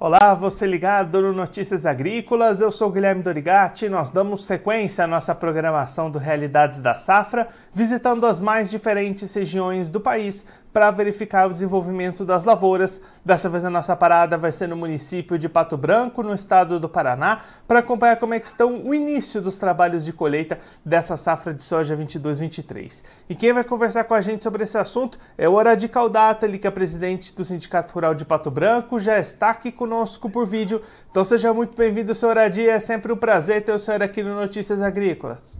Olá, você ligado no Notícias Agrícolas, eu sou Guilherme Dorigati. Nós damos sequência à nossa programação do Realidades da Safra, visitando as mais diferentes regiões do país para verificar o desenvolvimento das lavouras. Dessa vez a nossa parada vai ser no município de Pato Branco, no estado do Paraná, para acompanhar como é que estão o início dos trabalhos de colheita dessa safra de soja 22-23. E quem vai conversar com a gente sobre esse assunto é o Oradi ele que é presidente do Sindicato Rural de Pato Branco, já está aqui conosco por vídeo. Então seja muito bem-vindo, senhor Oradi, é sempre um prazer ter o senhor aqui no Notícias Agrícolas.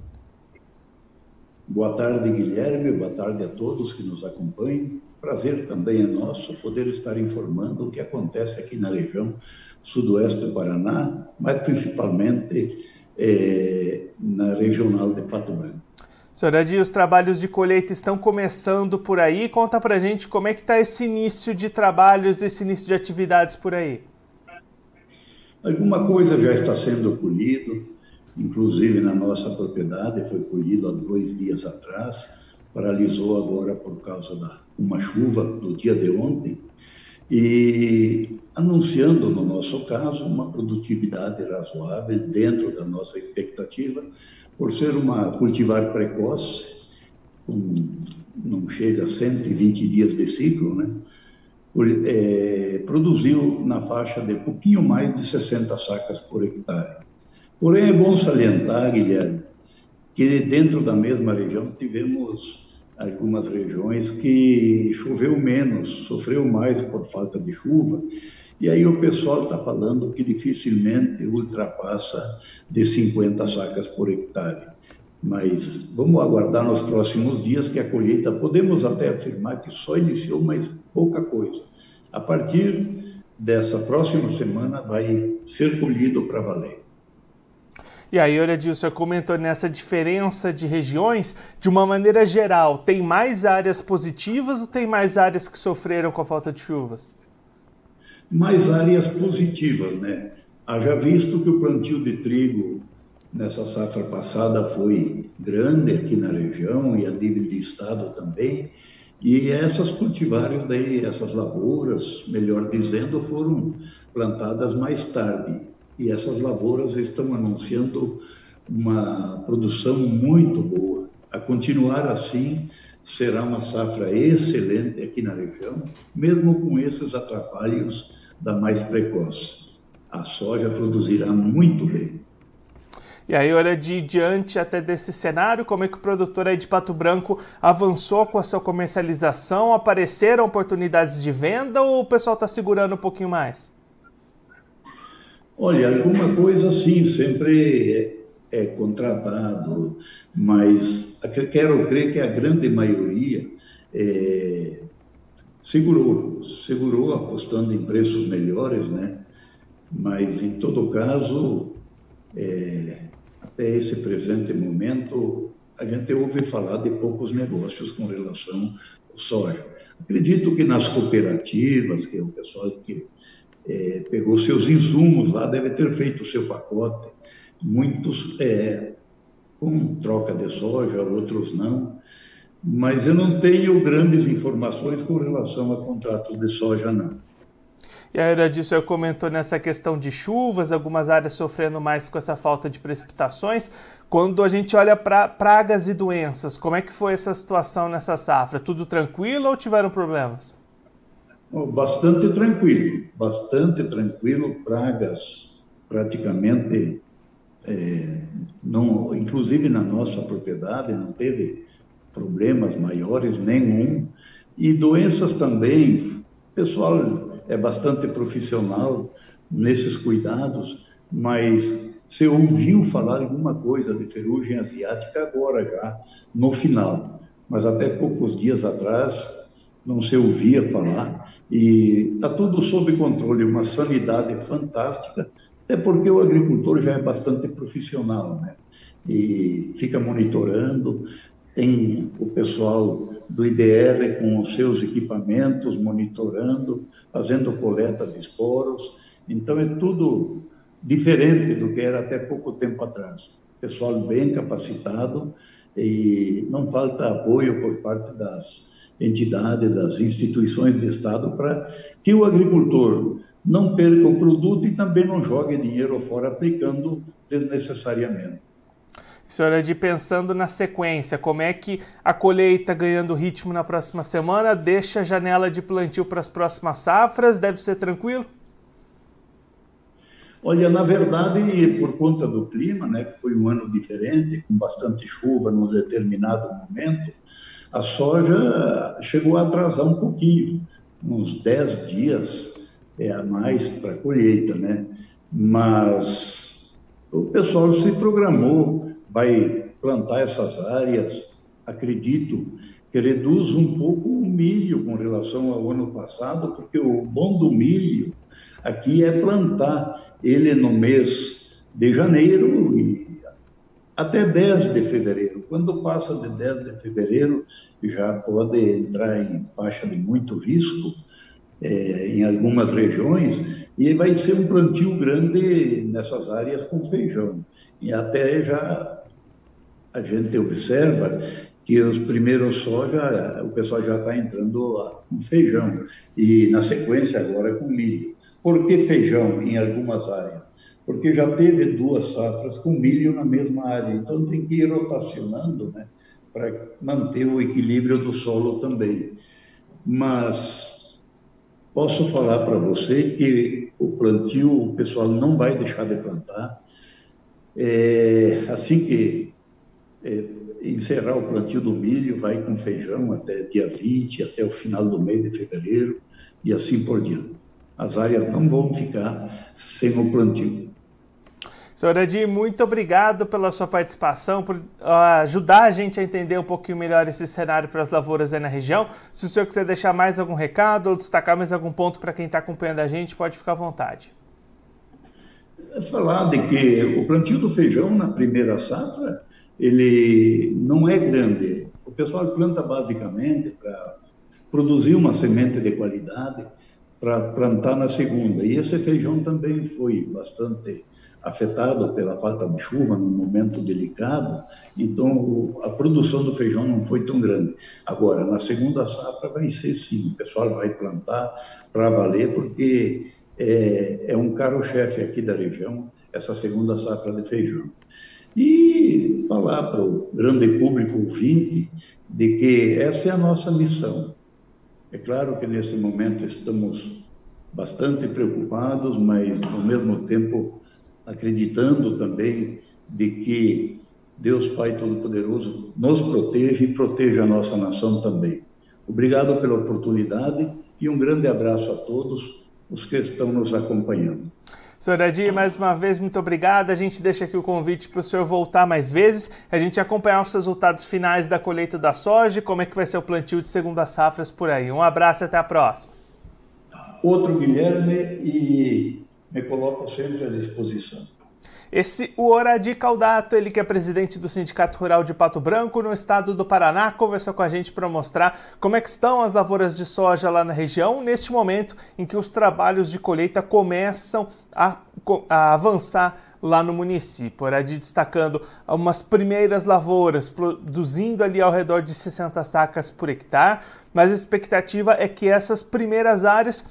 Boa tarde, Guilherme. Boa tarde a todos que nos acompanham. Prazer também é nosso poder estar informando o que acontece aqui na região sudoeste do Paraná, mas principalmente é, na regional de Pato Branco. Senhor Adi, os trabalhos de colheita estão começando por aí. Conta pra gente como é que está esse início de trabalhos, esse início de atividades por aí. Alguma coisa já está sendo colhido, inclusive na nossa propriedade, foi colhido há dois dias atrás, paralisou agora por causa da uma chuva do dia de ontem, e anunciando, no nosso caso, uma produtividade razoável dentro da nossa expectativa, por ser uma cultivar precoce, não chega a 120 dias de ciclo, né? É, produziu na faixa de pouquinho mais de 60 sacas por hectare. Porém, é bom salientar, Guilherme, que dentro da mesma região tivemos algumas regiões que choveu menos, sofreu mais por falta de chuva, e aí o pessoal está falando que dificilmente ultrapassa de 50 sacas por hectare. Mas vamos aguardar nos próximos dias que a colheita, podemos até afirmar que só iniciou, mas pouca coisa. A partir dessa próxima semana vai ser colhido para valer. E aí, Oradil, o senhor comentou nessa diferença de regiões, de uma maneira geral, tem mais áreas positivas ou tem mais áreas que sofreram com a falta de chuvas? Mais áreas positivas, né? Haja visto que o plantio de trigo nessa safra passada foi grande aqui na região e a nível de estado também, e essas cultivares daí, essas lavouras, melhor dizendo, foram plantadas mais tarde e essas lavouras estão anunciando uma produção muito boa. A continuar assim, será uma safra excelente aqui na região, mesmo com esses atrapalhos da mais precoce. A soja produzirá muito bem. E aí, olha, de diante até desse cenário, como é que o produtor aí de Pato Branco avançou com a sua comercialização? Apareceram oportunidades de venda ou o pessoal está segurando um pouquinho mais? Olha, alguma coisa sim, sempre é, é contratado, mas quero crer que a grande maioria é, segurou, segurou apostando em preços melhores, né? Mas em todo caso, é, até esse presente momento, a gente ouve falar de poucos negócios com relação ao soja. Acredito que nas cooperativas, que é o pessoal que é, pegou seus insumos lá, deve ter feito o seu pacote. Muitos é, com troca de soja, outros não. Mas eu não tenho grandes informações com relação a contratos de soja, não. E a Ira disso comentou nessa questão de chuvas, algumas áreas sofrendo mais com essa falta de precipitações. Quando a gente olha para pragas e doenças, como é que foi essa situação nessa safra? Tudo tranquilo ou tiveram problemas? Bastante tranquilo, bastante tranquilo, pragas praticamente, é, não, inclusive na nossa propriedade, não teve problemas maiores nenhum. E doenças também, pessoal é bastante profissional nesses cuidados, mas você ouviu falar alguma coisa de ferrugem asiática agora já, no final. Mas até poucos dias atrás não se ouvia falar, e está tudo sob controle, uma sanidade fantástica, é porque o agricultor já é bastante profissional, né? E fica monitorando, tem o pessoal do IDR com os seus equipamentos monitorando, fazendo coleta de esporos, então é tudo diferente do que era até pouco tempo atrás. Pessoal bem capacitado e não falta apoio por parte das entidades, das instituições de Estado, para que o agricultor não perca o produto e também não jogue dinheiro fora aplicando desnecessariamente. Senhora, de pensando na sequência, como é que a colheita ganhando ritmo na próxima semana deixa a janela de plantio para as próximas safras? Deve ser tranquilo? Olha, na verdade, por conta do clima, né, que foi um ano diferente, com bastante chuva num determinado momento, a soja chegou a atrasar um pouquinho, uns 10 dias é, a mais para a colheita, né? Mas o pessoal se programou, vai plantar essas áreas, acredito que reduz um pouco o milho com relação ao ano passado, porque o bom do milho aqui é plantar ele no mês de janeiro e até 10 de fevereiro. Quando passa de 10 de fevereiro, já pode entrar em faixa de muito risco é, em algumas regiões, e vai ser um plantio grande nessas áreas com feijão. E até já a gente observa que os primeiros soja, o pessoal já está entrando com feijão, e na sequência agora com milho. Por que feijão em algumas áreas? Porque já teve duas safras com milho na mesma área, então tem que ir rotacionando, né, para manter o equilíbrio do solo também. Mas posso falar para você que o plantio, o pessoal não vai deixar de plantar. É, assim que é, encerrar o plantio do milho, vai com feijão até dia 20, até o final do mês de fevereiro e assim por diante. As áreas não vão ficar sem o plantio. Senhor Edir, muito obrigado pela sua participação, por ajudar a gente a entender um pouquinho melhor esse cenário para as lavouras aí na região. Se o senhor quiser deixar mais algum recado ou destacar mais algum ponto para quem está acompanhando a gente, pode ficar à vontade. É falar de que o plantio do feijão na primeira safra ele não é grande. O pessoal planta basicamente para produzir uma semente de qualidade para plantar na segunda. E esse feijão também foi bastante afetado pela falta de chuva num momento delicado, então a produção do feijão não foi tão grande. Agora, na segunda safra vai ser sim, o pessoal vai plantar para valer, porque é, é um caro-chefe aqui da região, essa segunda safra de feijão e falar para o grande público ouvinte de que essa é a nossa missão. É claro que nesse momento estamos bastante preocupados, mas ao mesmo tempo acreditando também de que Deus Pai Todo-Poderoso nos protege e proteja a nossa nação também. Obrigado pela oportunidade e um grande abraço a todos os que estão nos acompanhando. Senhor Adir, mais uma vez, muito obrigado. A gente deixa aqui o convite para o senhor voltar mais vezes, a gente acompanhar os resultados finais da colheita da soja, como é que vai ser o plantio de segunda safras por aí. Um abraço e até a próxima. Outro Guilherme e me coloco sempre à disposição. Esse Oradi Caldato, ele que é presidente do Sindicato Rural de Pato Branco no estado do Paraná, conversou com a gente para mostrar como é que estão as lavouras de soja lá na região, neste momento em que os trabalhos de colheita começam a, a avançar lá no município. Oradi destacando umas primeiras lavouras, produzindo ali ao redor de 60 sacas por hectare, mas a expectativa é que essas primeiras áreas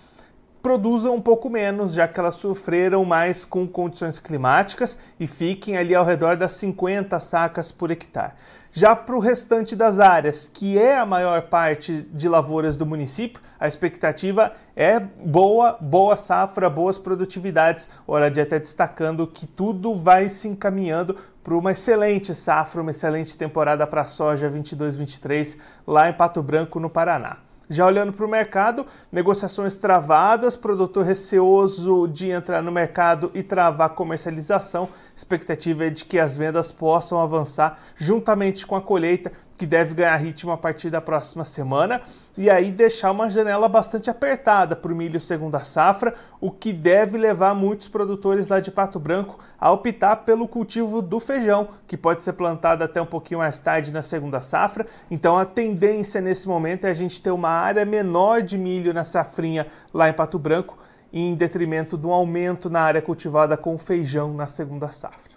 produzam um pouco menos, já que elas sofreram mais com condições climáticas e fiquem ali ao redor das 50 sacas por hectare. Já para o restante das áreas, que é a maior parte de lavouras do município, a expectativa é boa, boa safra, boas produtividades. Hora de até destacando que tudo vai se encaminhando para uma excelente safra, uma excelente temporada para a soja 22-23 lá em Pato Branco, no Paraná. Já olhando para o mercado, negociações travadas, produtor receoso de entrar no mercado e travar comercialização. Expectativa é de que as vendas possam avançar juntamente com a colheita que deve ganhar ritmo a partir da próxima semana e aí deixar uma janela bastante apertada para o milho segunda safra, o que deve levar muitos produtores lá de Pato Branco a optar pelo cultivo do feijão, que pode ser plantado até um pouquinho mais tarde na segunda safra. Então a tendência nesse momento é a gente ter uma área menor de milho na safrinha lá em Pato Branco, em detrimento do aumento na área cultivada com feijão na segunda safra.